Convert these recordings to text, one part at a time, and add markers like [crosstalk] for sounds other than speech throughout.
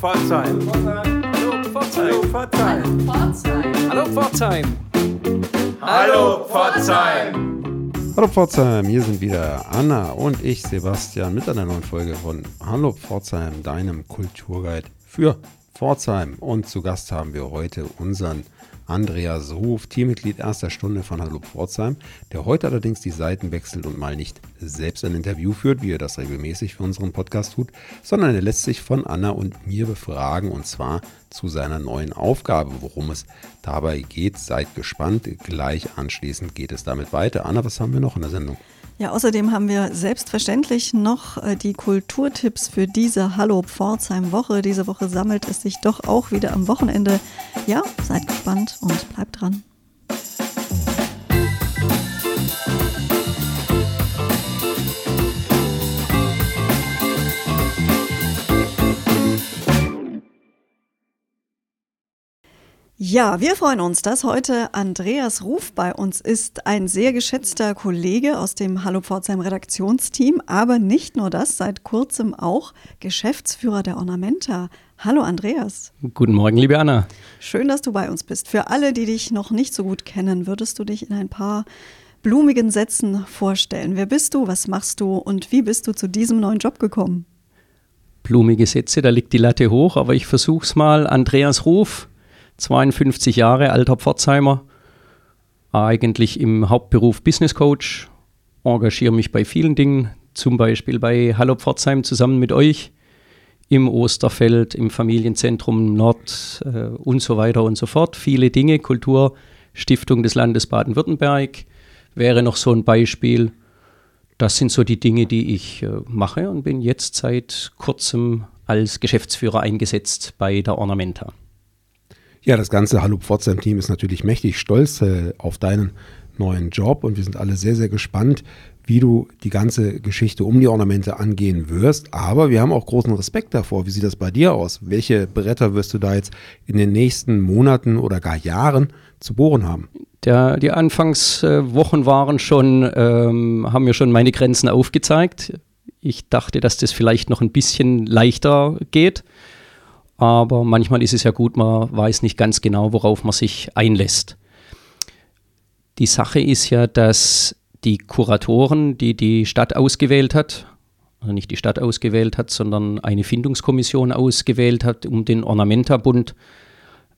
Pforzheim. Hallo Pforzheim. Hallo Pforzheim. Hallo Pforzheim. Hallo Pforzheim, hier sind wieder Anna und ich, Sebastian, mit einer neuen Folge von Hallo Pforzheim, deinem Kulturguide für Pforzheim. Und zu Gast haben wir heute unseren Andreas Ruf, Teammitglied erster Stunde von Hallo Pforzheim, der heute allerdings die Seiten wechselt und mal nicht selbst ein Interview führt, wie er das regelmäßig für unseren Podcast tut, sondern er lässt sich von Anna und mir befragen und zwar zu seiner neuen Aufgabe, worum es dabei geht. Seid gespannt, gleich anschließend geht es damit weiter. Anna, was haben wir noch in der Sendung? Ja, außerdem haben wir selbstverständlich noch äh, die Kulturtipps für diese Hallo Pforzheim Woche. Diese Woche sammelt es sich doch auch wieder am Wochenende. Ja, seid gespannt und bleibt dran. Ja, wir freuen uns, dass heute Andreas Ruf bei uns ist, ein sehr geschätzter Kollege aus dem Hallo Pforzheim Redaktionsteam, aber nicht nur das, seit kurzem auch Geschäftsführer der Ornamenta. Hallo Andreas. Guten Morgen, liebe Anna. Schön, dass du bei uns bist. Für alle, die dich noch nicht so gut kennen, würdest du dich in ein paar blumigen Sätzen vorstellen. Wer bist du, was machst du und wie bist du zu diesem neuen Job gekommen? Blumige Sätze, da liegt die Latte hoch, aber ich versuch's mal. Andreas Ruf, 52 Jahre, alter Pforzheimer, eigentlich im Hauptberuf Business Coach, engagiere mich bei vielen Dingen, zum Beispiel bei Hallo Pforzheim zusammen mit euch im Osterfeld, im Familienzentrum Nord äh, und so weiter und so fort. Viele Dinge, Kulturstiftung des Landes Baden-Württemberg wäre noch so ein Beispiel. Das sind so die Dinge, die ich äh, mache und bin jetzt seit kurzem als Geschäftsführer eingesetzt bei der Ornamenta. Ja, das ganze Hallo Pforzheim-Team ist natürlich mächtig stolz äh, auf deinen neuen Job und wir sind alle sehr, sehr gespannt, wie du die ganze Geschichte um die Ornamente angehen wirst. Aber wir haben auch großen Respekt davor. Wie sieht das bei dir aus? Welche Bretter wirst du da jetzt in den nächsten Monaten oder gar Jahren zu bohren haben? Der, die Anfangswochen waren schon, ähm, haben mir schon meine Grenzen aufgezeigt. Ich dachte, dass das vielleicht noch ein bisschen leichter geht. Aber manchmal ist es ja gut, man weiß nicht ganz genau, worauf man sich einlässt. Die Sache ist ja, dass die Kuratoren, die die Stadt ausgewählt hat, also nicht die Stadt ausgewählt hat, sondern eine Findungskommission ausgewählt hat, um den Ornamentabund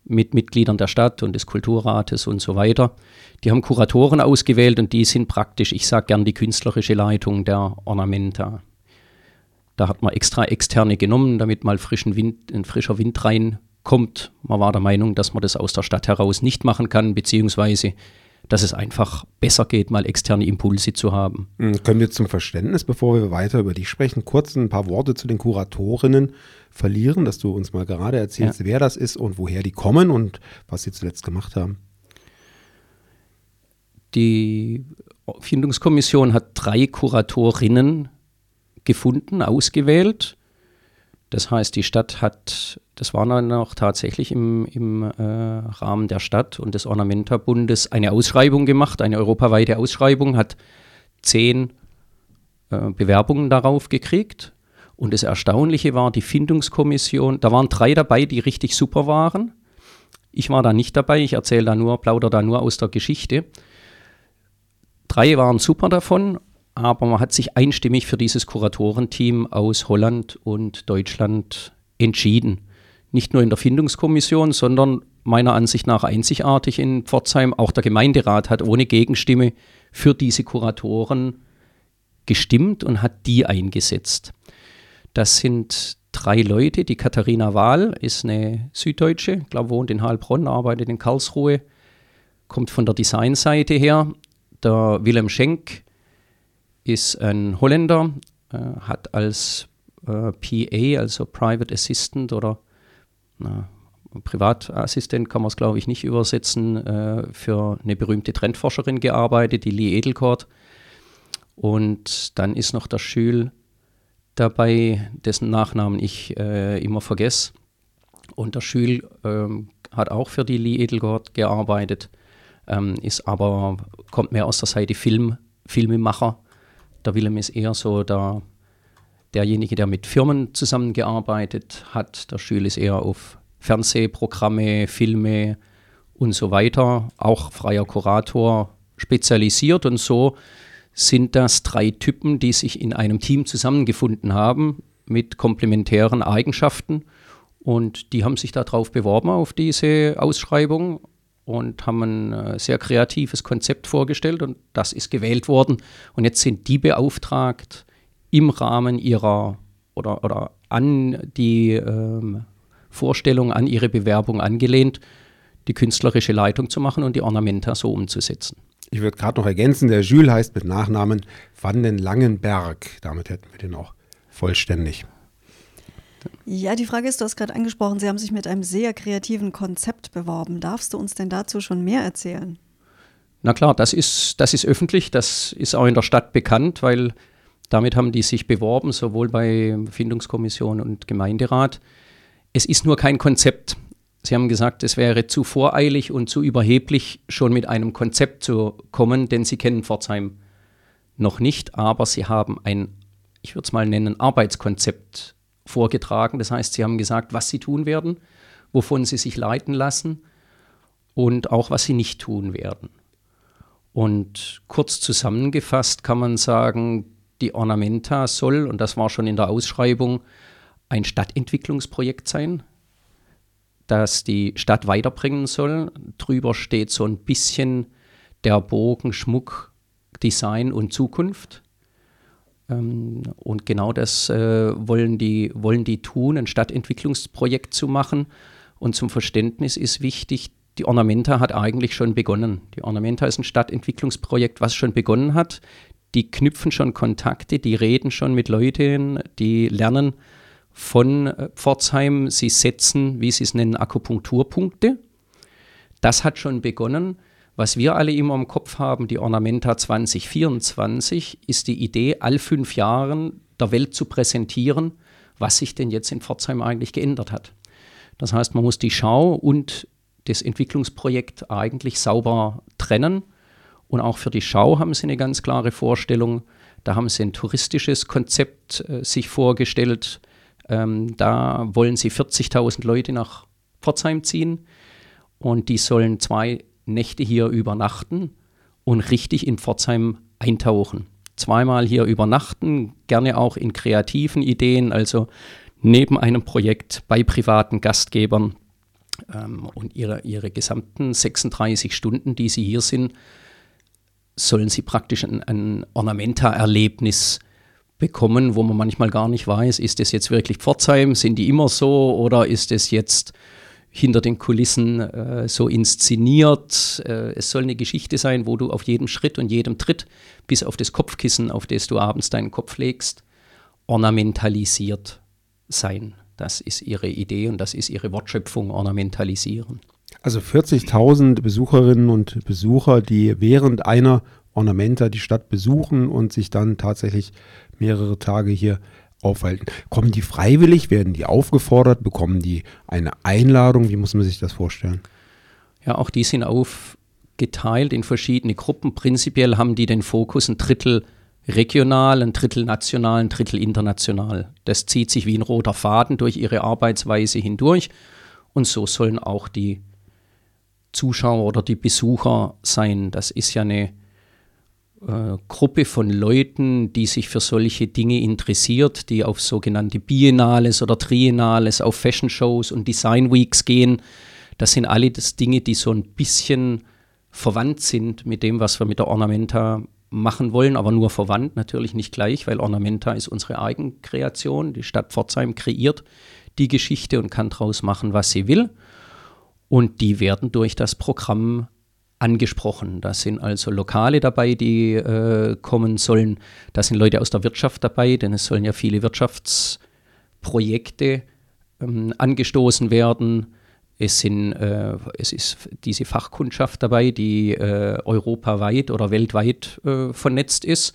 mit Mitgliedern der Stadt und des Kulturrates und so weiter. Die haben Kuratoren ausgewählt und die sind praktisch, ich sage gern, die künstlerische Leitung der Ornamenta. Da hat man extra externe genommen, damit mal frischen Wind, ein frischer Wind reinkommt. Man war der Meinung, dass man das aus der Stadt heraus nicht machen kann, beziehungsweise dass es einfach besser geht, mal externe Impulse zu haben. Hm, können wir zum Verständnis, bevor wir weiter über dich sprechen, kurz ein paar Worte zu den Kuratorinnen verlieren, dass du uns mal gerade erzählst, ja. wer das ist und woher die kommen und was sie zuletzt gemacht haben? Die Findungskommission hat drei Kuratorinnen gefunden, ausgewählt. Das heißt, die Stadt hat, das war dann auch tatsächlich im, im äh, Rahmen der Stadt und des Ornamenterbundes eine Ausschreibung gemacht, eine europaweite Ausschreibung, hat zehn äh, Bewerbungen darauf gekriegt. Und das Erstaunliche war, die Findungskommission, da waren drei dabei, die richtig super waren. Ich war da nicht dabei, ich erzähle da nur, plaudere da nur aus der Geschichte. Drei waren super davon aber man hat sich einstimmig für dieses Kuratorenteam aus Holland und Deutschland entschieden. Nicht nur in der Findungskommission, sondern meiner Ansicht nach einzigartig in Pforzheim. Auch der Gemeinderat hat ohne Gegenstimme für diese Kuratoren gestimmt und hat die eingesetzt. Das sind drei Leute. Die Katharina Wahl ist eine Süddeutsche, glaube wohnt in Heilbronn, arbeitet in Karlsruhe, kommt von der Designseite her. Der Willem Schenk ist ein Holländer, äh, hat als äh, PA, also Private Assistant oder na, Privatassistent kann man es glaube ich nicht übersetzen, äh, für eine berühmte Trendforscherin gearbeitet, die Lee Edelkort. Und dann ist noch der Schül dabei, dessen Nachnamen ich äh, immer vergesse. Und der Schül ähm, hat auch für die Lee Edelkort gearbeitet, ähm, ist aber, kommt mehr aus der Seite Film, Filmemacher der Willem ist eher so der derjenige, der mit Firmen zusammengearbeitet hat. Der Schül ist eher auf Fernsehprogramme, Filme und so weiter, auch freier Kurator spezialisiert. Und so sind das drei Typen, die sich in einem Team zusammengefunden haben mit komplementären Eigenschaften. Und die haben sich darauf beworben auf diese Ausschreibung und haben ein äh, sehr kreatives Konzept vorgestellt und das ist gewählt worden und jetzt sind die beauftragt im Rahmen ihrer oder, oder an die ähm, Vorstellung, an ihre Bewerbung angelehnt, die künstlerische Leitung zu machen und die Ornamenta so umzusetzen. Ich würde gerade noch ergänzen, der Jules heißt mit Nachnamen Van den Langenberg. Damit hätten wir den auch vollständig. Ja, die Frage ist, du hast gerade angesprochen, Sie haben sich mit einem sehr kreativen Konzept beworben. Darfst du uns denn dazu schon mehr erzählen? Na klar, das ist, das ist öffentlich, das ist auch in der Stadt bekannt, weil damit haben die sich beworben, sowohl bei Findungskommission und Gemeinderat. Es ist nur kein Konzept. Sie haben gesagt, es wäre zu voreilig und zu überheblich, schon mit einem Konzept zu kommen, denn Sie kennen Pforzheim noch nicht, aber Sie haben ein, ich würde es mal nennen, Arbeitskonzept vorgetragen. Das heißt, Sie haben gesagt, was Sie tun werden, wovon Sie sich leiten lassen und auch, was Sie nicht tun werden. Und kurz zusammengefasst kann man sagen, die Ornamenta soll, und das war schon in der Ausschreibung, ein Stadtentwicklungsprojekt sein, das die Stadt weiterbringen soll. Drüber steht so ein bisschen der Bogen Schmuck, Design und Zukunft. Ähm, und genau das äh, wollen, die, wollen die tun, ein Stadtentwicklungsprojekt zu machen. Und zum Verständnis ist wichtig, die Ornamenta hat eigentlich schon begonnen. Die Ornamenta ist ein Stadtentwicklungsprojekt, was schon begonnen hat. Die knüpfen schon Kontakte, die reden schon mit Leuten, die lernen von äh, Pforzheim. Sie setzen, wie sie es nennen, Akupunkturpunkte. Das hat schon begonnen. Was wir alle immer im Kopf haben, die Ornamenta 2024, ist die Idee, all fünf Jahren der Welt zu präsentieren, was sich denn jetzt in Pforzheim eigentlich geändert hat. Das heißt, man muss die Schau und das Entwicklungsprojekt eigentlich sauber trennen. Und auch für die Schau haben sie eine ganz klare Vorstellung. Da haben sie ein touristisches Konzept äh, sich vorgestellt. Ähm, da wollen sie 40.000 Leute nach Pforzheim ziehen und die sollen zwei Nächte hier übernachten und richtig in Pforzheim eintauchen. Zweimal hier übernachten, gerne auch in kreativen Ideen, also neben einem Projekt bei privaten Gastgebern ähm, und ihre, ihre gesamten 36 Stunden, die sie hier sind, sollen sie praktisch ein, ein Ornamenta-Erlebnis bekommen, wo man manchmal gar nicht weiß, ist es jetzt wirklich Pforzheim, sind die immer so oder ist es jetzt hinter den Kulissen äh, so inszeniert. Äh, es soll eine Geschichte sein, wo du auf jedem Schritt und jedem Tritt, bis auf das Kopfkissen, auf das du abends deinen Kopf legst, ornamentalisiert sein. Das ist ihre Idee und das ist ihre Wortschöpfung, ornamentalisieren. Also 40.000 Besucherinnen und Besucher, die während einer Ornamenta die Stadt besuchen und sich dann tatsächlich mehrere Tage hier aufhalten. Kommen die freiwillig? Werden die aufgefordert? Bekommen die eine Einladung? Wie muss man sich das vorstellen? Ja, auch die sind aufgeteilt in verschiedene Gruppen. Prinzipiell haben die den Fokus ein Drittel regional, ein Drittel national, ein Drittel international. Das zieht sich wie ein roter Faden durch ihre Arbeitsweise hindurch. Und so sollen auch die Zuschauer oder die Besucher sein. Das ist ja eine äh, Gruppe von Leuten, die sich für solche Dinge interessiert, die auf sogenannte Biennales oder Triennales, auf Fashion Shows und Design Weeks gehen. Das sind alle das Dinge, die so ein bisschen verwandt sind mit dem, was wir mit der Ornamenta machen wollen, aber nur verwandt, natürlich nicht gleich, weil Ornamenta ist unsere Eigenkreation. Die Stadt Pforzheim kreiert die Geschichte und kann daraus machen, was sie will. Und die werden durch das Programm angesprochen. Da sind also Lokale dabei, die äh, kommen sollen. Da sind Leute aus der Wirtschaft dabei, denn es sollen ja viele Wirtschaftsprojekte ähm, angestoßen werden. Es, sind, äh, es ist diese Fachkundschaft dabei, die äh, europaweit oder weltweit äh, vernetzt ist.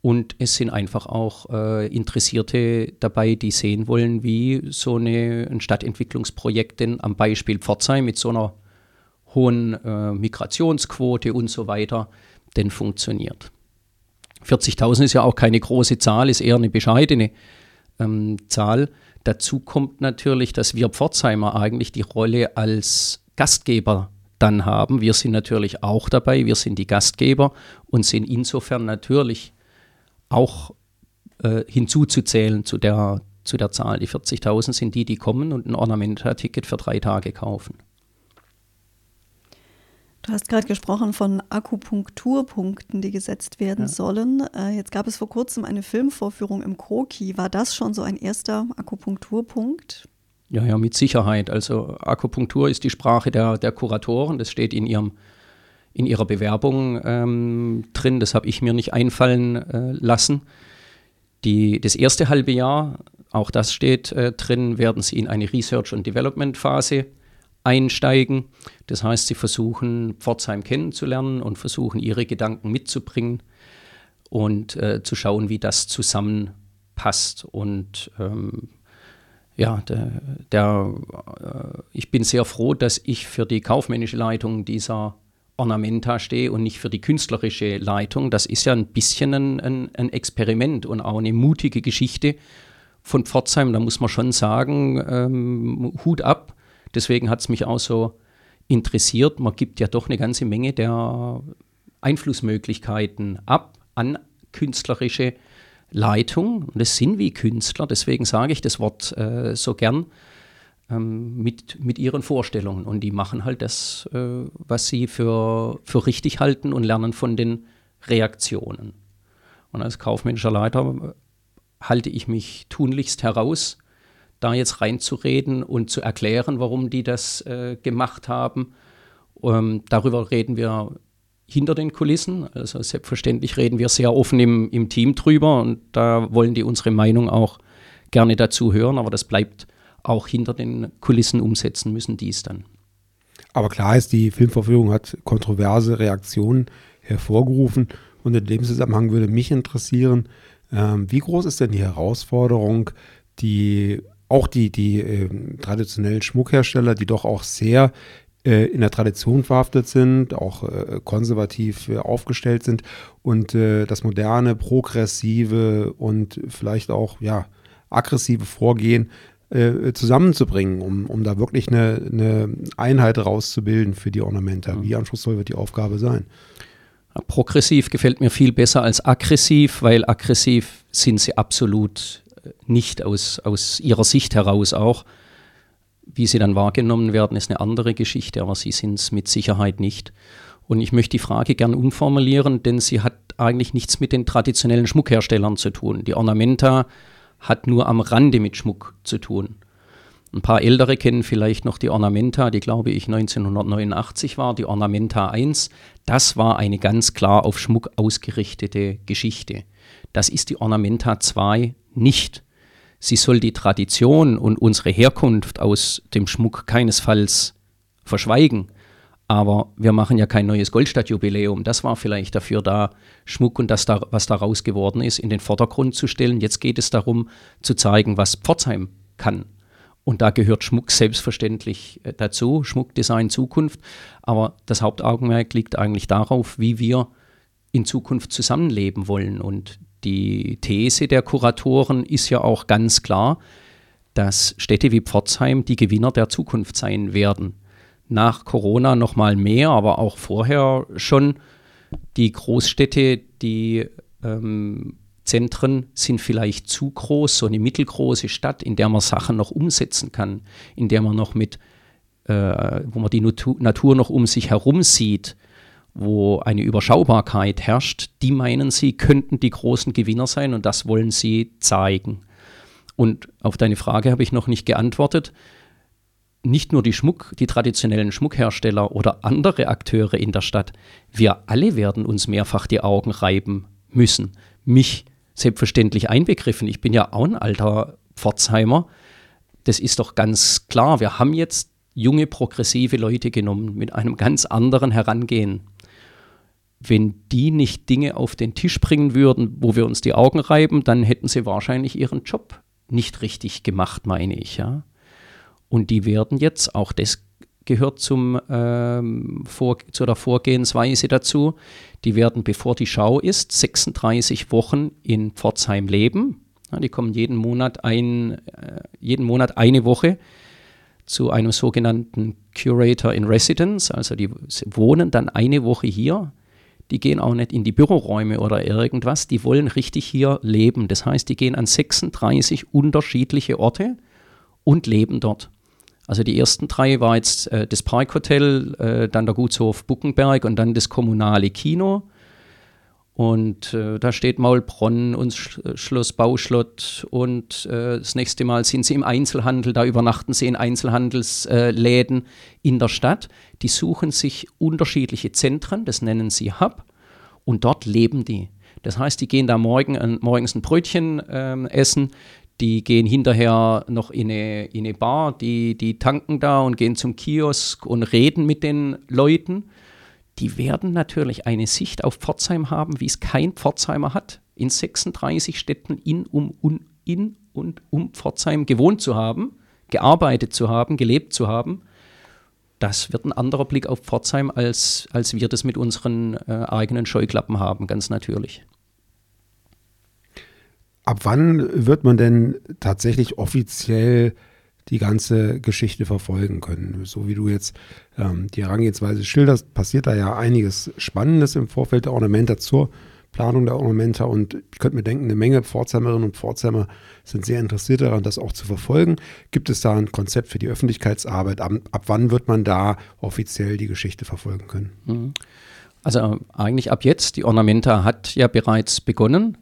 Und es sind einfach auch äh, Interessierte dabei, die sehen wollen, wie so eine, ein Stadtentwicklungsprojekt denn am Beispiel Pforzheim mit so einer hohen äh, Migrationsquote und so weiter denn funktioniert. 40.000 ist ja auch keine große Zahl, ist eher eine bescheidene ähm, Zahl. Dazu kommt natürlich, dass wir Pforzheimer eigentlich die Rolle als Gastgeber dann haben. Wir sind natürlich auch dabei, wir sind die Gastgeber und sind insofern natürlich auch äh, hinzuzuzählen zu der, zu der Zahl. Die 40.000 sind die, die kommen und ein Ornamenta-Ticket für drei Tage kaufen. Du hast gerade gesprochen von Akupunkturpunkten, die gesetzt werden ja. sollen. Äh, jetzt gab es vor kurzem eine Filmvorführung im Kroki. War das schon so ein erster Akupunkturpunkt? Ja, ja, mit Sicherheit. Also Akupunktur ist die Sprache der, der Kuratoren. Das steht in ihrem in ihrer Bewerbung ähm, drin. Das habe ich mir nicht einfallen äh, lassen. Die, das erste halbe Jahr, auch das steht äh, drin, werden sie in eine Research- und Development-Phase einsteigen. Das heißt, sie versuchen, Pforzheim kennenzulernen und versuchen, ihre Gedanken mitzubringen und äh, zu schauen, wie das zusammenpasst. Und ähm, ja, der, der äh, ich bin sehr froh, dass ich für die kaufmännische Leitung dieser Ornamenta stehe und nicht für die künstlerische Leitung. Das ist ja ein bisschen ein, ein, ein Experiment und auch eine mutige Geschichte von Pforzheim. Da muss man schon sagen, ähm, Hut ab Deswegen hat es mich auch so interessiert. Man gibt ja doch eine ganze Menge der Einflussmöglichkeiten ab an künstlerische Leitung. Und es sind wie Künstler, deswegen sage ich das Wort äh, so gern, ähm, mit, mit ihren Vorstellungen. Und die machen halt das, äh, was sie für, für richtig halten und lernen von den Reaktionen. Und als kaufmännischer Leiter halte ich mich tunlichst heraus da jetzt reinzureden und zu erklären, warum die das äh, gemacht haben. Ähm, darüber reden wir hinter den Kulissen. Also selbstverständlich reden wir sehr offen im, im Team drüber und da wollen die unsere Meinung auch gerne dazu hören, aber das bleibt auch hinter den Kulissen umsetzen müssen dies dann. Aber klar ist, die Filmverführung hat kontroverse Reaktionen hervorgerufen und in dem Zusammenhang würde mich interessieren, ähm, wie groß ist denn die Herausforderung, die auch die, die äh, traditionellen Schmuckhersteller, die doch auch sehr äh, in der Tradition verhaftet sind, auch äh, konservativ äh, aufgestellt sind und äh, das moderne, progressive und vielleicht auch ja, aggressive Vorgehen äh, zusammenzubringen, um, um da wirklich eine, eine Einheit rauszubilden für die Ornamenta. Wie anspruchsvoll wird die Aufgabe sein? Progressiv gefällt mir viel besser als aggressiv, weil aggressiv sind sie absolut nicht aus, aus ihrer Sicht heraus auch. Wie sie dann wahrgenommen werden, ist eine andere Geschichte, aber sie sind es mit Sicherheit nicht. Und ich möchte die Frage gern umformulieren, denn sie hat eigentlich nichts mit den traditionellen Schmuckherstellern zu tun. Die Ornamenta hat nur am Rande mit Schmuck zu tun. Ein paar Ältere kennen vielleicht noch die Ornamenta, die glaube ich 1989 war, die Ornamenta 1. Das war eine ganz klar auf Schmuck ausgerichtete Geschichte. Das ist die Ornamenta 2 nicht. Sie soll die Tradition und unsere Herkunft aus dem Schmuck keinesfalls verschweigen. Aber wir machen ja kein neues Goldstadtjubiläum. Das war vielleicht dafür da, Schmuck und das, da, was daraus geworden ist, in den Vordergrund zu stellen. Jetzt geht es darum, zu zeigen, was Pforzheim kann. Und da gehört Schmuck selbstverständlich äh, dazu, Schmuckdesign Zukunft. Aber das Hauptaugenmerk liegt eigentlich darauf, wie wir in Zukunft zusammenleben wollen. Und die These der Kuratoren ist ja auch ganz klar, dass Städte wie Pforzheim die Gewinner der Zukunft sein werden. Nach Corona noch mal mehr, aber auch vorher schon. Die Großstädte, die ähm, Zentren sind vielleicht zu groß, so eine mittelgroße Stadt, in der man Sachen noch umsetzen kann, in der man noch mit, äh, wo man die Natur noch um sich herum sieht, wo eine Überschaubarkeit herrscht, die meinen sie, könnten die großen Gewinner sein und das wollen sie zeigen. Und auf deine Frage habe ich noch nicht geantwortet. Nicht nur die Schmuck, die traditionellen Schmuckhersteller oder andere Akteure in der Stadt, wir alle werden uns mehrfach die Augen reiben müssen. Mich selbstverständlich einbegriffen. Ich bin ja auch ein alter Pforzheimer. Das ist doch ganz klar. Wir haben jetzt junge, progressive Leute genommen mit einem ganz anderen Herangehen wenn die nicht Dinge auf den Tisch bringen würden, wo wir uns die Augen reiben, dann hätten sie wahrscheinlich ihren Job nicht richtig gemacht, meine ich, ja. Und die werden jetzt, auch das gehört zum, ähm, vor, zu der Vorgehensweise dazu, die werden, bevor die Schau ist, 36 Wochen in Pforzheim leben. Die kommen jeden Monat, ein, äh, jeden Monat eine Woche zu einem sogenannten Curator in Residence. Also die wohnen dann eine Woche hier. Die gehen auch nicht in die Büroräume oder irgendwas. Die wollen richtig hier leben. Das heißt, die gehen an 36 unterschiedliche Orte und leben dort. Also die ersten drei war jetzt äh, das Parkhotel, äh, dann der Gutshof Buckenberg und dann das kommunale Kino. Und äh, da steht Maulbronn und Sch Schloss Bauschlott. Und äh, das nächste Mal sind sie im Einzelhandel, da übernachten sie in Einzelhandelsläden äh, in der Stadt. Die suchen sich unterschiedliche Zentren, das nennen sie Hub. Und dort leben die. Das heißt, die gehen da morgen, morgens ein Brötchen ähm, essen, die gehen hinterher noch in eine, in eine Bar, die, die tanken da und gehen zum Kiosk und reden mit den Leuten. Die werden natürlich eine Sicht auf Pforzheim haben, wie es kein Pforzheimer hat, in 36 Städten in, um, un, in und um Pforzheim gewohnt zu haben, gearbeitet zu haben, gelebt zu haben. Das wird ein anderer Blick auf Pforzheim, als, als wir das mit unseren äh, eigenen Scheuklappen haben, ganz natürlich. Ab wann wird man denn tatsächlich offiziell die ganze Geschichte verfolgen können? So wie du jetzt ähm, die Herangehensweise schilderst, passiert da ja einiges Spannendes im Vorfeld der Ornamenta zur Planung der Ornamenta und ich könnte mir denken, eine Menge Pforzheimerinnen und Pforzheimer sind sehr interessiert daran, das auch zu verfolgen. Gibt es da ein Konzept für die Öffentlichkeitsarbeit? Ab, ab wann wird man da offiziell die Geschichte verfolgen können? Mhm. Also eigentlich ab jetzt. Die Ornamenta hat ja bereits begonnen.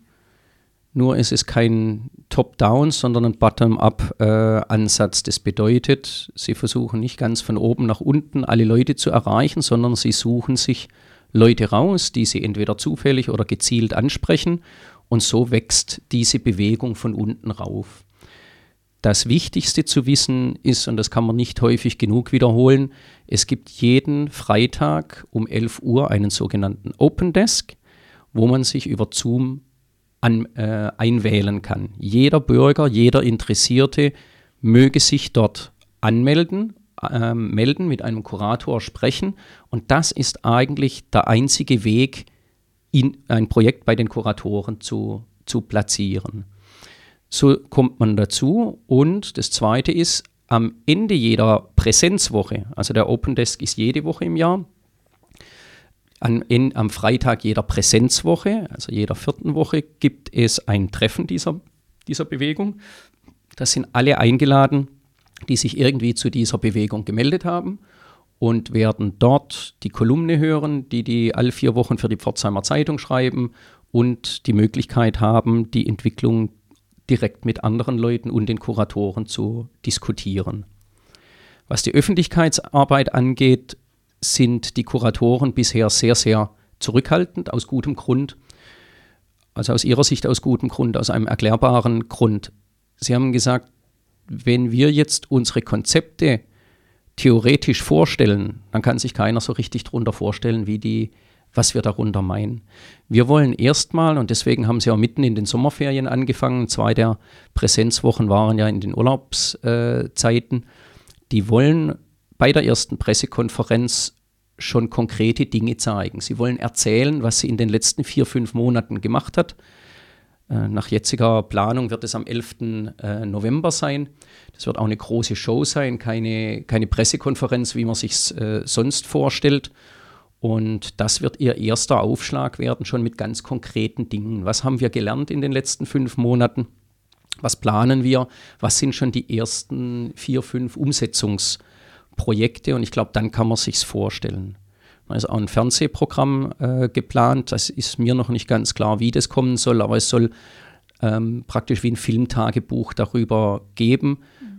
Nur ist es kein Top-Down, sondern ein Bottom-up-Ansatz. Äh, das bedeutet, sie versuchen nicht ganz von oben nach unten alle Leute zu erreichen, sondern sie suchen sich Leute raus, die sie entweder zufällig oder gezielt ansprechen. Und so wächst diese Bewegung von unten rauf. Das Wichtigste zu wissen ist, und das kann man nicht häufig genug wiederholen, es gibt jeden Freitag um 11 Uhr einen sogenannten Open Desk, wo man sich über Zoom an, äh, einwählen kann. Jeder Bürger, jeder Interessierte möge sich dort anmelden, äh, melden, mit einem Kurator sprechen. Und das ist eigentlich der einzige Weg, in ein Projekt bei den Kuratoren zu, zu platzieren. So kommt man dazu. Und das Zweite ist, am Ende jeder Präsenzwoche, also der Open Desk ist jede Woche im Jahr, an, in, am Freitag jeder Präsenzwoche, also jeder vierten Woche, gibt es ein Treffen dieser, dieser Bewegung. Da sind alle eingeladen, die sich irgendwie zu dieser Bewegung gemeldet haben und werden dort die Kolumne hören, die die alle vier Wochen für die Pforzheimer Zeitung schreiben und die Möglichkeit haben, die Entwicklung direkt mit anderen Leuten und den Kuratoren zu diskutieren. Was die Öffentlichkeitsarbeit angeht, sind die Kuratoren bisher sehr, sehr zurückhaltend, aus gutem Grund. Also aus ihrer Sicht aus gutem Grund, aus einem erklärbaren Grund. Sie haben gesagt, wenn wir jetzt unsere Konzepte theoretisch vorstellen, dann kann sich keiner so richtig darunter vorstellen, wie die, was wir darunter meinen. Wir wollen erstmal, und deswegen haben sie auch mitten in den Sommerferien angefangen, zwei der Präsenzwochen waren ja in den Urlaubszeiten, die wollen bei der ersten Pressekonferenz schon konkrete Dinge zeigen. Sie wollen erzählen, was sie in den letzten vier, fünf Monaten gemacht hat. Äh, nach jetziger Planung wird es am 11. Äh, November sein. Das wird auch eine große Show sein, keine, keine Pressekonferenz, wie man sich äh, sonst vorstellt. Und das wird ihr erster Aufschlag werden, schon mit ganz konkreten Dingen. Was haben wir gelernt in den letzten fünf Monaten? Was planen wir? Was sind schon die ersten vier, fünf Umsetzungs- Projekte und ich glaube, dann kann man sich vorstellen. Da ist auch ein Fernsehprogramm äh, geplant. Das ist mir noch nicht ganz klar, wie das kommen soll, aber es soll ähm, praktisch wie ein Filmtagebuch darüber geben,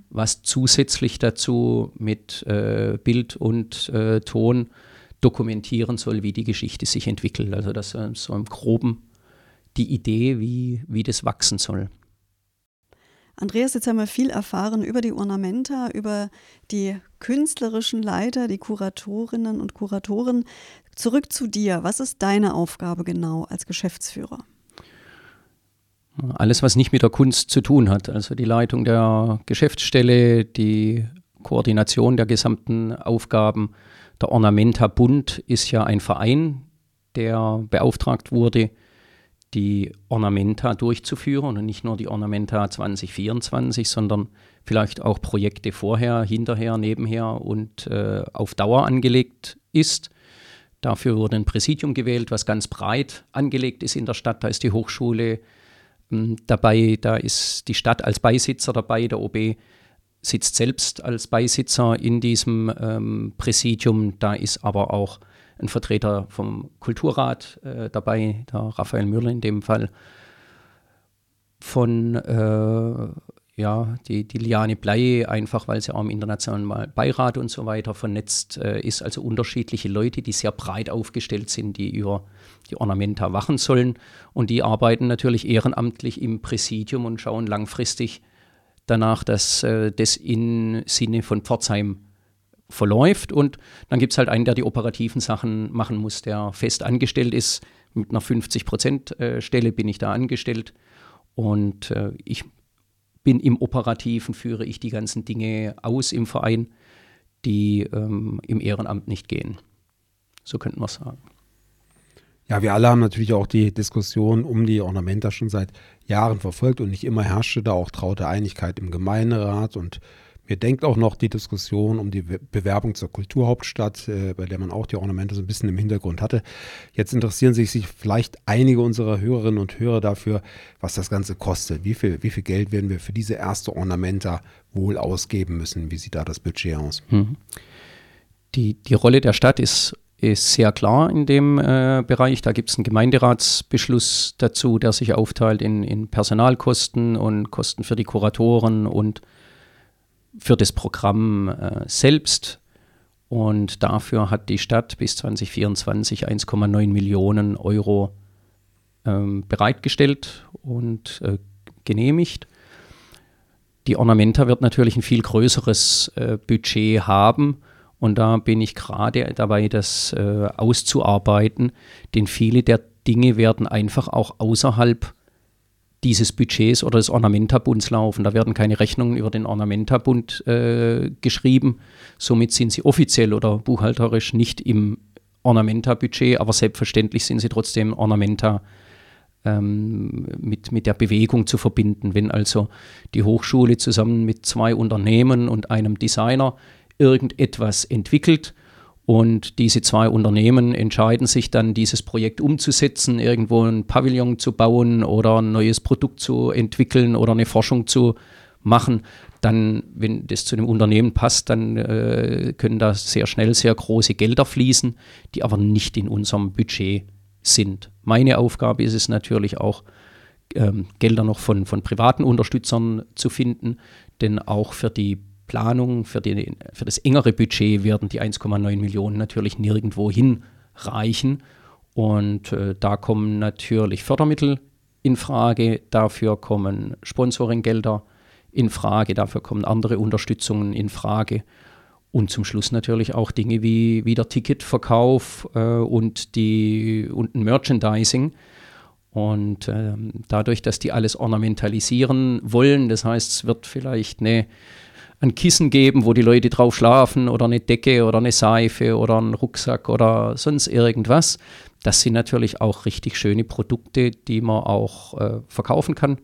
was zusätzlich dazu mit äh, Bild und äh, Ton dokumentieren soll, wie die Geschichte sich entwickelt. Also das ist so im groben die Idee, wie, wie das wachsen soll. Andreas, jetzt haben wir viel erfahren über die Ornamenta, über die künstlerischen Leiter, die Kuratorinnen und Kuratoren. Zurück zu dir. Was ist deine Aufgabe genau als Geschäftsführer? Alles, was nicht mit der Kunst zu tun hat. Also die Leitung der Geschäftsstelle, die Koordination der gesamten Aufgaben. Der Ornamenta Bund ist ja ein Verein, der beauftragt wurde, die Ornamenta durchzuführen und nicht nur die Ornamenta 2024, sondern vielleicht auch Projekte vorher, hinterher, nebenher und äh, auf Dauer angelegt ist. Dafür wurde ein Präsidium gewählt, was ganz breit angelegt ist in der Stadt. Da ist die Hochschule ähm, dabei, da ist die Stadt als Beisitzer dabei, der OB sitzt selbst als Beisitzer in diesem ähm, Präsidium. Da ist aber auch ein Vertreter vom Kulturrat äh, dabei, der Raphael Müller in dem Fall, von äh, ja, die, die Liane Blei, einfach weil sie auch im internationalen Beirat und so weiter vernetzt äh, ist, also unterschiedliche Leute, die sehr breit aufgestellt sind, die über die Ornamenta wachen sollen. Und die arbeiten natürlich ehrenamtlich im Präsidium und schauen langfristig danach, dass äh, das im Sinne von Pforzheim verläuft. Und dann gibt es halt einen, der die operativen Sachen machen muss, der fest angestellt ist. Mit einer 50-Prozent-Stelle bin ich da angestellt. Und äh, ich bin im Operativen, führe ich die ganzen Dinge aus im Verein, die ähm, im Ehrenamt nicht gehen. So könnten wir sagen. Ja, wir alle haben natürlich auch die Diskussion um die Ornamenta schon seit Jahren verfolgt und nicht immer herrschte da auch traute Einigkeit im Gemeinderat und mir denkt auch noch die Diskussion um die Bewerbung zur Kulturhauptstadt, äh, bei der man auch die Ornamente so ein bisschen im Hintergrund hatte. Jetzt interessieren sich, sich vielleicht einige unserer Hörerinnen und Hörer dafür, was das Ganze kostet. Wie viel, wie viel Geld werden wir für diese erste Ornamenta wohl ausgeben müssen? Wie sieht da das Budget aus? Mhm. Die, die Rolle der Stadt ist ist sehr klar in dem äh, Bereich. Da gibt es einen Gemeinderatsbeschluss dazu, der sich aufteilt in, in, Personalkosten und Kosten für die Kuratoren und für das Programm äh, selbst. Und dafür hat die Stadt bis 2024 1,9 Millionen Euro ähm, bereitgestellt und äh, genehmigt. Die Ornamenta wird natürlich ein viel größeres äh, Budget haben und da bin ich gerade dabei, das äh, auszuarbeiten, denn viele der Dinge werden einfach auch außerhalb dieses Budgets oder des Ornamentabunds laufen. Da werden keine Rechnungen über den Ornamentabund äh, geschrieben. Somit sind sie offiziell oder buchhalterisch nicht im Ornamenta-Budget, aber selbstverständlich sind sie trotzdem Ornamenta ähm, mit, mit der Bewegung zu verbinden. Wenn also die Hochschule zusammen mit zwei Unternehmen und einem Designer irgendetwas entwickelt und diese zwei Unternehmen entscheiden sich dann, dieses Projekt umzusetzen, irgendwo ein Pavillon zu bauen oder ein neues Produkt zu entwickeln oder eine Forschung zu machen. Dann, wenn das zu dem Unternehmen passt, dann äh, können da sehr schnell sehr große Gelder fließen, die aber nicht in unserem Budget sind. Meine Aufgabe ist es natürlich auch, ähm, Gelder noch von, von privaten Unterstützern zu finden, denn auch für die Planung, für, die, für das engere Budget werden die 1,9 Millionen natürlich nirgendwo hinreichen. Und äh, da kommen natürlich Fördermittel in Frage, dafür kommen Sponsoringgelder in Frage, dafür kommen andere Unterstützungen in Frage. Und zum Schluss natürlich auch Dinge wie, wie der Ticketverkauf äh, und, die, und ein Merchandising. Und äh, dadurch, dass die alles ornamentalisieren wollen, das heißt, es wird vielleicht eine ein Kissen geben, wo die Leute drauf schlafen oder eine Decke oder eine Seife oder einen Rucksack oder sonst irgendwas. Das sind natürlich auch richtig schöne Produkte, die man auch äh, verkaufen kann.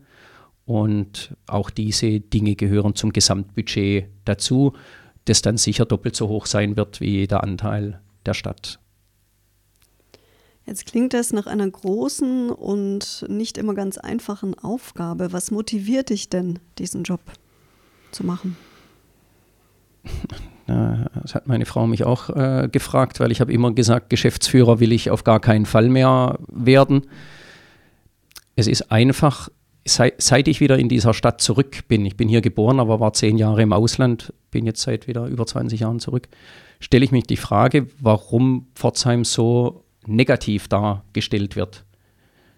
Und auch diese Dinge gehören zum Gesamtbudget dazu, das dann sicher doppelt so hoch sein wird wie der Anteil der Stadt. Jetzt klingt das nach einer großen und nicht immer ganz einfachen Aufgabe. Was motiviert dich denn, diesen Job zu machen? Das hat meine Frau mich auch äh, gefragt, weil ich habe immer gesagt, Geschäftsführer will ich auf gar keinen Fall mehr werden. Es ist einfach, seit, seit ich wieder in dieser Stadt zurück bin, ich bin hier geboren, aber war zehn Jahre im Ausland, bin jetzt seit wieder über 20 Jahren zurück, stelle ich mich die Frage, warum Pforzheim so negativ dargestellt wird.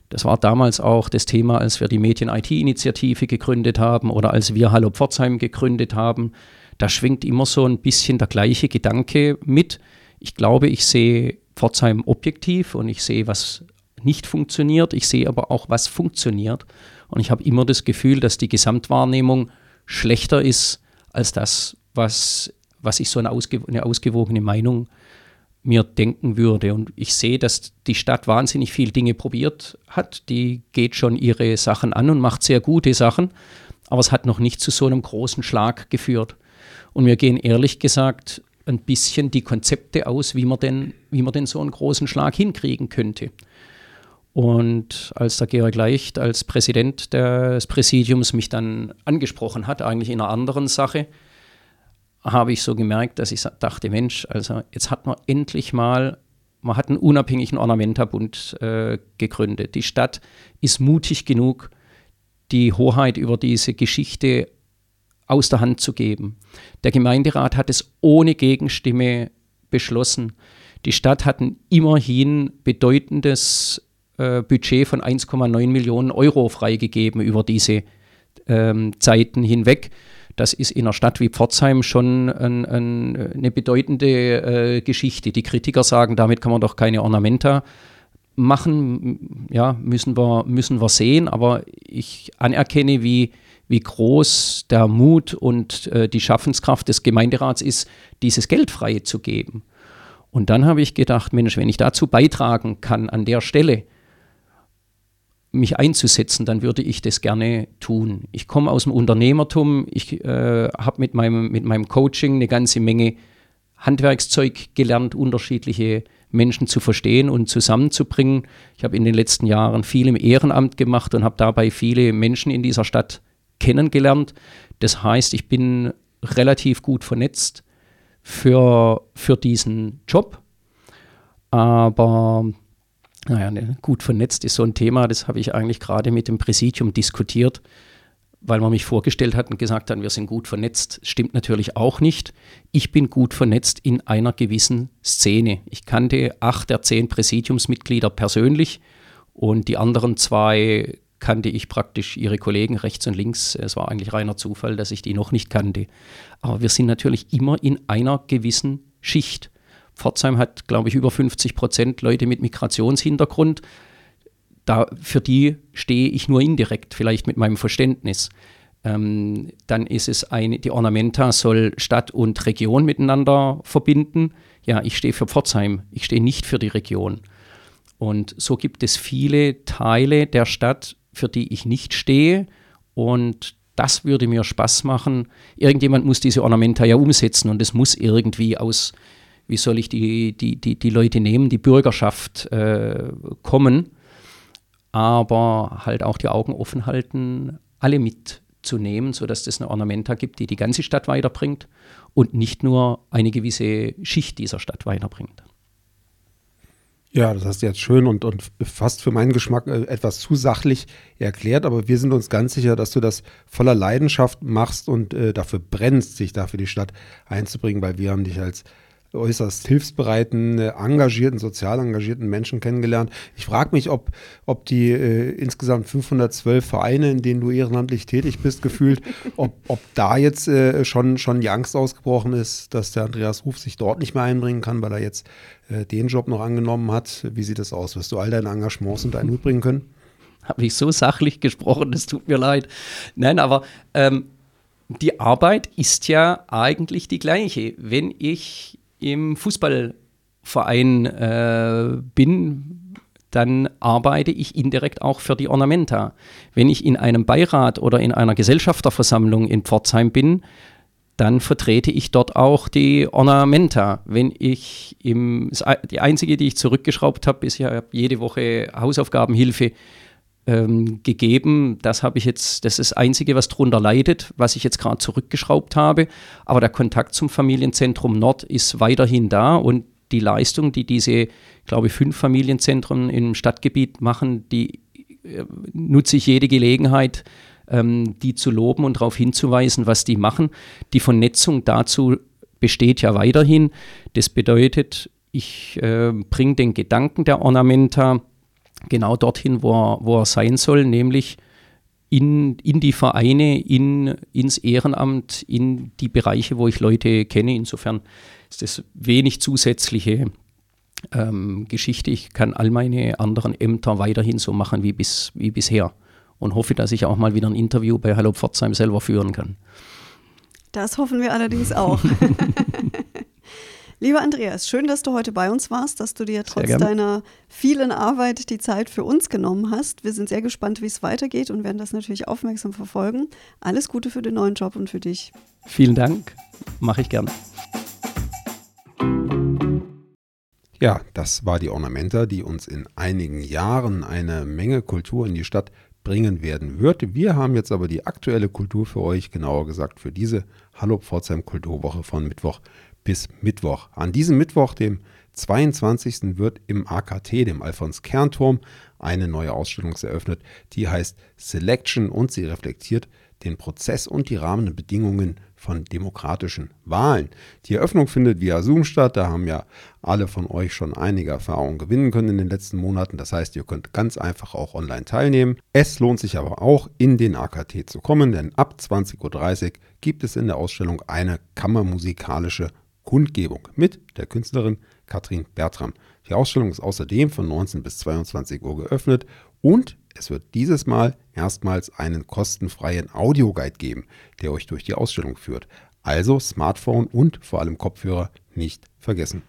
Das war damals auch das Thema, als wir die Medien-IT-Initiative gegründet haben oder als wir Hallo Pforzheim gegründet haben da schwingt immer so ein bisschen der gleiche Gedanke mit. Ich glaube, ich sehe Pforzheim objektiv und ich sehe, was nicht funktioniert. Ich sehe aber auch, was funktioniert. Und ich habe immer das Gefühl, dass die Gesamtwahrnehmung schlechter ist als das, was, was ich so eine, ausge eine ausgewogene Meinung mir denken würde. Und ich sehe, dass die Stadt wahnsinnig viele Dinge probiert hat. Die geht schon ihre Sachen an und macht sehr gute Sachen. Aber es hat noch nicht zu so einem großen Schlag geführt. Und wir gehen ehrlich gesagt ein bisschen die Konzepte aus, wie man denn, wie man denn so einen großen Schlag hinkriegen könnte. Und als der Georg Leicht als Präsident des Präsidiums mich dann angesprochen hat, eigentlich in einer anderen Sache, habe ich so gemerkt, dass ich dachte, Mensch, also jetzt hat man endlich mal, man hat einen unabhängigen Ornamentabund äh, gegründet. Die Stadt ist mutig genug, die Hoheit über diese Geschichte aus der Hand zu geben. Der Gemeinderat hat es ohne Gegenstimme beschlossen. Die Stadt hat ein immerhin bedeutendes äh, Budget von 1,9 Millionen Euro freigegeben über diese ähm, Zeiten hinweg. Das ist in einer Stadt wie Pforzheim schon ein, ein, eine bedeutende äh, Geschichte. Die Kritiker sagen, damit kann man doch keine Ornamenta machen. Ja, müssen wir, müssen wir sehen. Aber ich anerkenne, wie, wie groß der Mut und äh, die Schaffenskraft des Gemeinderats ist, dieses Geld freizugeben. Und dann habe ich gedacht, Mensch, wenn ich dazu beitragen kann an der Stelle, mich einzusetzen, dann würde ich das gerne tun. Ich komme aus dem Unternehmertum, ich äh, habe mit meinem, mit meinem Coaching eine ganze Menge Handwerkszeug gelernt, unterschiedliche Menschen zu verstehen und zusammenzubringen. Ich habe in den letzten Jahren viel im Ehrenamt gemacht und habe dabei viele Menschen in dieser Stadt kennengelernt. Das heißt, ich bin relativ gut vernetzt für, für diesen Job. Aber naja, ne, gut vernetzt ist so ein Thema, das habe ich eigentlich gerade mit dem Präsidium diskutiert, weil man mich vorgestellt hat und gesagt hat, wir sind gut vernetzt. Stimmt natürlich auch nicht. Ich bin gut vernetzt in einer gewissen Szene. Ich kannte acht der zehn Präsidiumsmitglieder persönlich und die anderen zwei kannte ich praktisch ihre Kollegen rechts und links. Es war eigentlich reiner Zufall, dass ich die noch nicht kannte. Aber wir sind natürlich immer in einer gewissen Schicht. Pforzheim hat, glaube ich, über 50 Prozent Leute mit Migrationshintergrund. Da, für die stehe ich nur indirekt, vielleicht mit meinem Verständnis. Ähm, dann ist es eine, die Ornamenta soll Stadt und Region miteinander verbinden. Ja, ich stehe für Pforzheim, ich stehe nicht für die Region. Und so gibt es viele Teile der Stadt, für die ich nicht stehe. Und das würde mir Spaß machen. Irgendjemand muss diese Ornamenta ja umsetzen und es muss irgendwie aus wie soll ich die, die, die, die Leute nehmen, die Bürgerschaft äh, kommen, aber halt auch die Augen offen halten, alle mitzunehmen, sodass es eine Ornamenta gibt, die die ganze Stadt weiterbringt und nicht nur eine gewisse Schicht dieser Stadt weiterbringt. Ja, das hast du jetzt schön und, und fast für meinen Geschmack äh, etwas zu sachlich erklärt, aber wir sind uns ganz sicher, dass du das voller Leidenschaft machst und äh, dafür brennst, sich dafür die Stadt einzubringen, weil wir haben dich als äußerst hilfsbereiten, äh, engagierten, sozial engagierten Menschen kennengelernt. Ich frage mich, ob, ob die äh, insgesamt 512 Vereine, in denen du ehrenamtlich tätig bist, gefühlt, [laughs] ob, ob da jetzt äh, schon, schon die Angst ausgebrochen ist, dass der Andreas Ruf sich dort nicht mehr einbringen kann, weil er jetzt äh, den Job noch angenommen hat. Wie sieht das aus? Wirst du all deine Engagements unter einen Hut bringen können? Habe ich so sachlich gesprochen, das tut mir leid. Nein, aber ähm, die Arbeit ist ja eigentlich die gleiche. Wenn ich im Fußballverein äh, bin, dann arbeite ich indirekt auch für die Ornamenta. Wenn ich in einem Beirat oder in einer Gesellschafterversammlung in Pforzheim bin, dann vertrete ich dort auch die Ornamenta. Wenn ich im, die einzige, die ich zurückgeschraubt habe, ist ja jede Woche Hausaufgabenhilfe ähm, gegeben. Das habe ich jetzt, das ist das Einzige, was darunter leidet, was ich jetzt gerade zurückgeschraubt habe. Aber der Kontakt zum Familienzentrum Nord ist weiterhin da und die Leistung, die diese, glaube ich, fünf Familienzentren im Stadtgebiet machen, die äh, nutze ich jede Gelegenheit, ähm, die zu loben und darauf hinzuweisen, was die machen. Die Vernetzung dazu besteht ja weiterhin. Das bedeutet, ich äh, bringe den Gedanken der Ornamenta genau dorthin, wo er, wo er sein soll, nämlich in, in die Vereine, in, ins Ehrenamt, in die Bereiche, wo ich Leute kenne. Insofern ist das wenig zusätzliche ähm, Geschichte. Ich kann all meine anderen Ämter weiterhin so machen wie, bis, wie bisher und hoffe, dass ich auch mal wieder ein Interview bei Hallo Pforzheim selber führen kann. Das hoffen wir allerdings auch. [laughs] Lieber Andreas, schön, dass du heute bei uns warst, dass du dir trotz deiner vielen Arbeit die Zeit für uns genommen hast. Wir sind sehr gespannt, wie es weitergeht und werden das natürlich aufmerksam verfolgen. Alles Gute für den neuen Job und für dich. Vielen Dank, mache ich gerne. Ja, das war die Ornamenta, die uns in einigen Jahren eine Menge Kultur in die Stadt bringen werden wird. Wir haben jetzt aber die aktuelle Kultur für euch, genauer gesagt für diese Hallo Pforzheim Kulturwoche von Mittwoch bis Mittwoch. An diesem Mittwoch, dem 22. wird im AKT, dem Alfons Kernturm, eine neue Ausstellung eröffnet, die heißt Selection und sie reflektiert den Prozess und die Rahmenbedingungen von demokratischen Wahlen. Die Eröffnung findet via Zoom statt. Da haben ja alle von euch schon einige Erfahrungen gewinnen können in den letzten Monaten. Das heißt, ihr könnt ganz einfach auch online teilnehmen. Es lohnt sich aber auch, in den AKT zu kommen, denn ab 20.30 Uhr gibt es in der Ausstellung eine kammermusikalische Kundgebung mit der Künstlerin Katrin Bertram. Die Ausstellung ist außerdem von 19 bis 22 Uhr geöffnet und es wird dieses Mal erstmals einen kostenfreien Audioguide geben, der euch durch die Ausstellung führt. Also Smartphone und vor allem Kopfhörer nicht vergessen.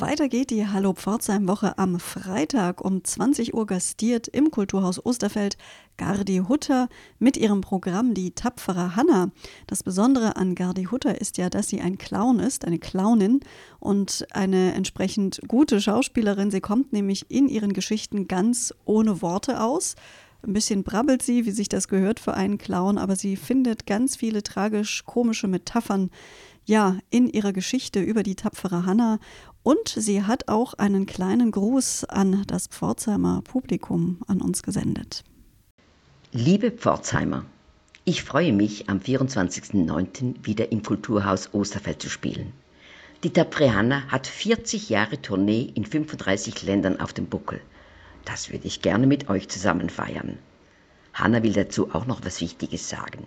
Weiter geht die Hallo Pforzheim Woche am Freitag um 20 Uhr gastiert im Kulturhaus Osterfeld Gardi Hutter mit ihrem Programm Die tapfere Hanna. Das Besondere an Gardi Hutter ist ja, dass sie ein Clown ist, eine Clownin und eine entsprechend gute Schauspielerin. Sie kommt nämlich in ihren Geschichten ganz ohne Worte aus. Ein bisschen brabbelt sie, wie sich das gehört für einen Clown, aber sie findet ganz viele tragisch-komische Metaphern ja, in ihrer Geschichte über die tapfere Hanna und sie hat auch einen kleinen Gruß an das Pforzheimer Publikum an uns gesendet. Liebe Pforzheimer, ich freue mich, am 24.09. wieder im Kulturhaus Osterfeld zu spielen. Die tapfere Hanna hat 40 Jahre Tournee in 35 Ländern auf dem Buckel. Das würde ich gerne mit euch zusammen feiern. Hanna will dazu auch noch was Wichtiges sagen.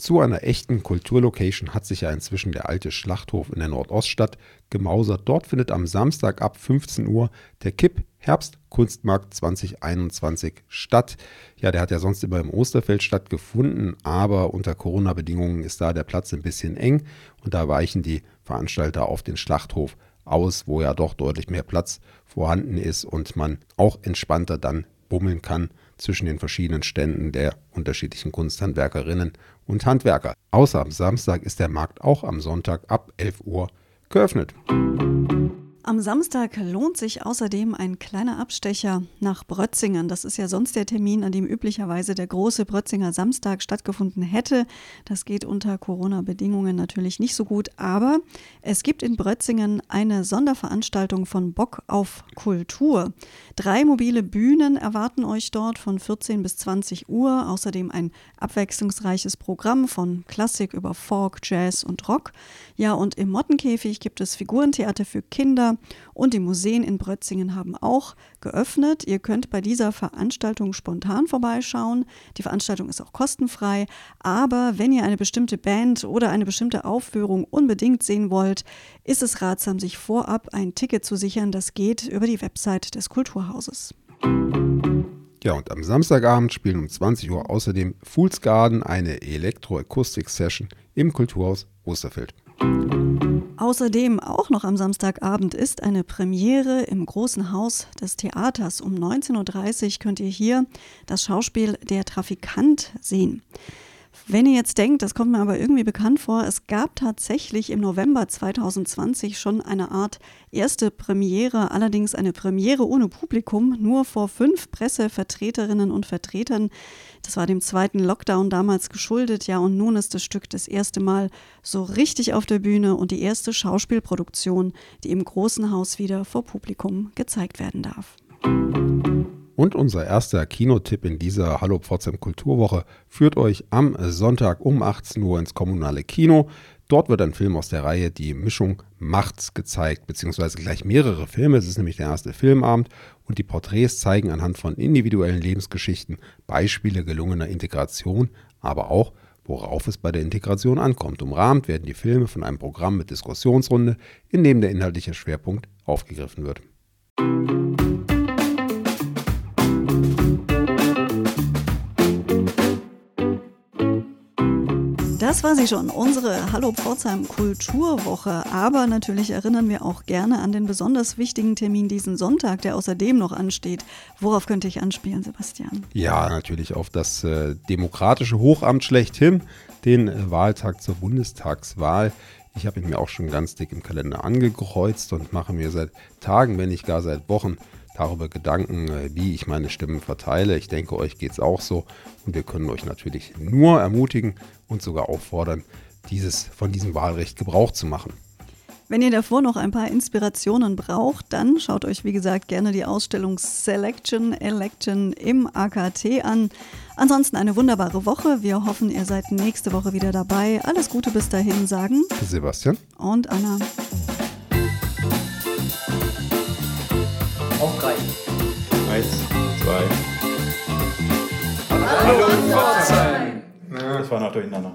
Zu einer echten Kulturlocation hat sich ja inzwischen der alte Schlachthof in der Nordoststadt gemausert. Dort findet am Samstag ab 15 Uhr der Kipp Herbstkunstmarkt 2021 statt. Ja, der hat ja sonst immer im Osterfeld stattgefunden, aber unter Corona-Bedingungen ist da der Platz ein bisschen eng und da weichen die Veranstalter auf den Schlachthof aus, wo ja doch deutlich mehr Platz vorhanden ist und man auch entspannter dann bummeln kann zwischen den verschiedenen Ständen der unterschiedlichen Kunsthandwerkerinnen und Handwerker. Außer am Samstag ist der Markt auch am Sonntag ab 11 Uhr geöffnet. Am Samstag lohnt sich außerdem ein kleiner Abstecher nach Brötzingen. Das ist ja sonst der Termin, an dem üblicherweise der große Brötzinger Samstag stattgefunden hätte. Das geht unter Corona-Bedingungen natürlich nicht so gut, aber es gibt in Brötzingen eine Sonderveranstaltung von Bock auf Kultur. Drei mobile Bühnen erwarten euch dort von 14 bis 20 Uhr. Außerdem ein abwechslungsreiches Programm von Klassik über Folk, Jazz und Rock. Ja, und im Mottenkäfig gibt es Figurentheater für Kinder und die Museen in Brötzingen haben auch geöffnet. Ihr könnt bei dieser Veranstaltung spontan vorbeischauen. Die Veranstaltung ist auch kostenfrei, aber wenn ihr eine bestimmte Band oder eine bestimmte Aufführung unbedingt sehen wollt, ist es ratsam, sich vorab ein Ticket zu sichern. Das geht über die Website des Kulturhauses. Ja, und am Samstagabend spielen um 20 Uhr außerdem Fools Garden eine Elektroakustik-Session im Kulturhaus Osterfeld. Außerdem auch noch am Samstagabend ist eine Premiere im großen Haus des Theaters. Um 19.30 Uhr könnt ihr hier das Schauspiel Der Trafikant sehen. Wenn ihr jetzt denkt, das kommt mir aber irgendwie bekannt vor, es gab tatsächlich im November 2020 schon eine Art erste Premiere, allerdings eine Premiere ohne Publikum, nur vor fünf Pressevertreterinnen und Vertretern. Das war dem zweiten Lockdown damals geschuldet, ja, und nun ist das Stück das erste Mal so richtig auf der Bühne und die erste Schauspielproduktion, die im großen Haus wieder vor Publikum gezeigt werden darf. Und unser erster Kinotipp in dieser Hallo Pforzheim Kulturwoche führt euch am Sonntag um 18 Uhr ins kommunale Kino. Dort wird ein Film aus der Reihe Die Mischung Macht's gezeigt, beziehungsweise gleich mehrere Filme. Es ist nämlich der erste Filmabend und die Porträts zeigen anhand von individuellen Lebensgeschichten Beispiele gelungener Integration, aber auch, worauf es bei der Integration ankommt. Umrahmt werden die Filme von einem Programm mit Diskussionsrunde, in dem der inhaltliche Schwerpunkt aufgegriffen wird. Das war sie schon, unsere Hallo Pforzheim Kulturwoche. Aber natürlich erinnern wir auch gerne an den besonders wichtigen Termin diesen Sonntag, der außerdem noch ansteht. Worauf könnte ich anspielen, Sebastian? Ja, natürlich auf das äh, demokratische Hochamt schlechthin, den äh, Wahltag zur Bundestagswahl. Ich habe ihn mir auch schon ganz dick im Kalender angekreuzt und mache mir seit Tagen, wenn nicht gar seit Wochen, darüber Gedanken, äh, wie ich meine Stimmen verteile. Ich denke, euch geht es auch so und wir können euch natürlich nur ermutigen und sogar auffordern, dieses, von diesem Wahlrecht Gebrauch zu machen. Wenn ihr davor noch ein paar Inspirationen braucht, dann schaut euch wie gesagt gerne die Ausstellung Selection Election im AKT an. Ansonsten eine wunderbare Woche. Wir hoffen, ihr seid nächste Woche wieder dabei. Alles Gute bis dahin sagen Sebastian und Anna. Eins, zwei. Hallo Pforzheim. Das war noch durcheinander.